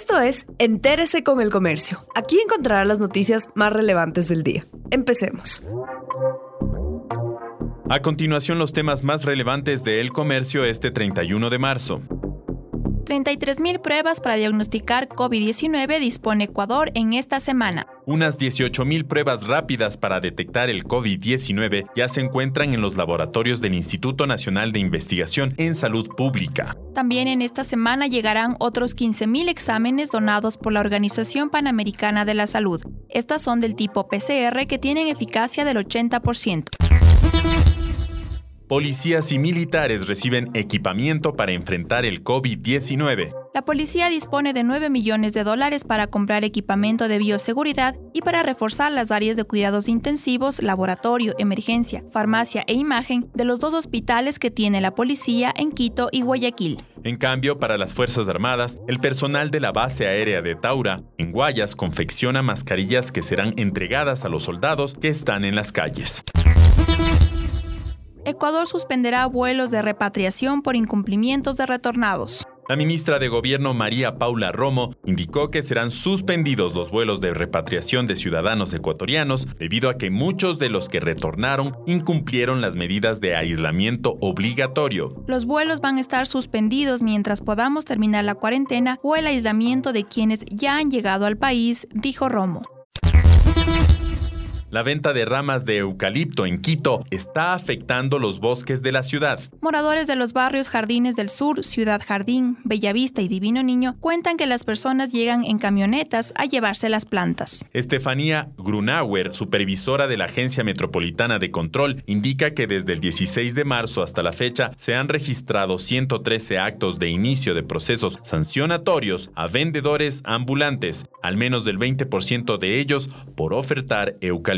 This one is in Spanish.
Esto es Entérese con el Comercio. Aquí encontrará las noticias más relevantes del día. Empecemos. A continuación, los temas más relevantes de El Comercio este 31 de marzo. 33.000 pruebas para diagnosticar COVID-19 dispone Ecuador en esta semana. Unas 18.000 pruebas rápidas para detectar el COVID-19 ya se encuentran en los laboratorios del Instituto Nacional de Investigación en Salud Pública. También en esta semana llegarán otros 15.000 exámenes donados por la Organización Panamericana de la Salud. Estas son del tipo PCR que tienen eficacia del 80%. Policías y militares reciben equipamiento para enfrentar el COVID-19. La policía dispone de 9 millones de dólares para comprar equipamiento de bioseguridad y para reforzar las áreas de cuidados intensivos, laboratorio, emergencia, farmacia e imagen de los dos hospitales que tiene la policía en Quito y Guayaquil. En cambio, para las Fuerzas Armadas, el personal de la base aérea de Taura, en Guayas, confecciona mascarillas que serán entregadas a los soldados que están en las calles. Ecuador suspenderá vuelos de repatriación por incumplimientos de retornados. La ministra de Gobierno María Paula Romo indicó que serán suspendidos los vuelos de repatriación de ciudadanos ecuatorianos debido a que muchos de los que retornaron incumplieron las medidas de aislamiento obligatorio. Los vuelos van a estar suspendidos mientras podamos terminar la cuarentena o el aislamiento de quienes ya han llegado al país, dijo Romo. La venta de ramas de eucalipto en Quito está afectando los bosques de la ciudad. Moradores de los barrios Jardines del Sur, Ciudad Jardín, Bellavista y Divino Niño cuentan que las personas llegan en camionetas a llevarse las plantas. Estefanía Grunauer, supervisora de la Agencia Metropolitana de Control, indica que desde el 16 de marzo hasta la fecha se han registrado 113 actos de inicio de procesos sancionatorios a vendedores ambulantes, al menos del 20% de ellos por ofertar eucalipto.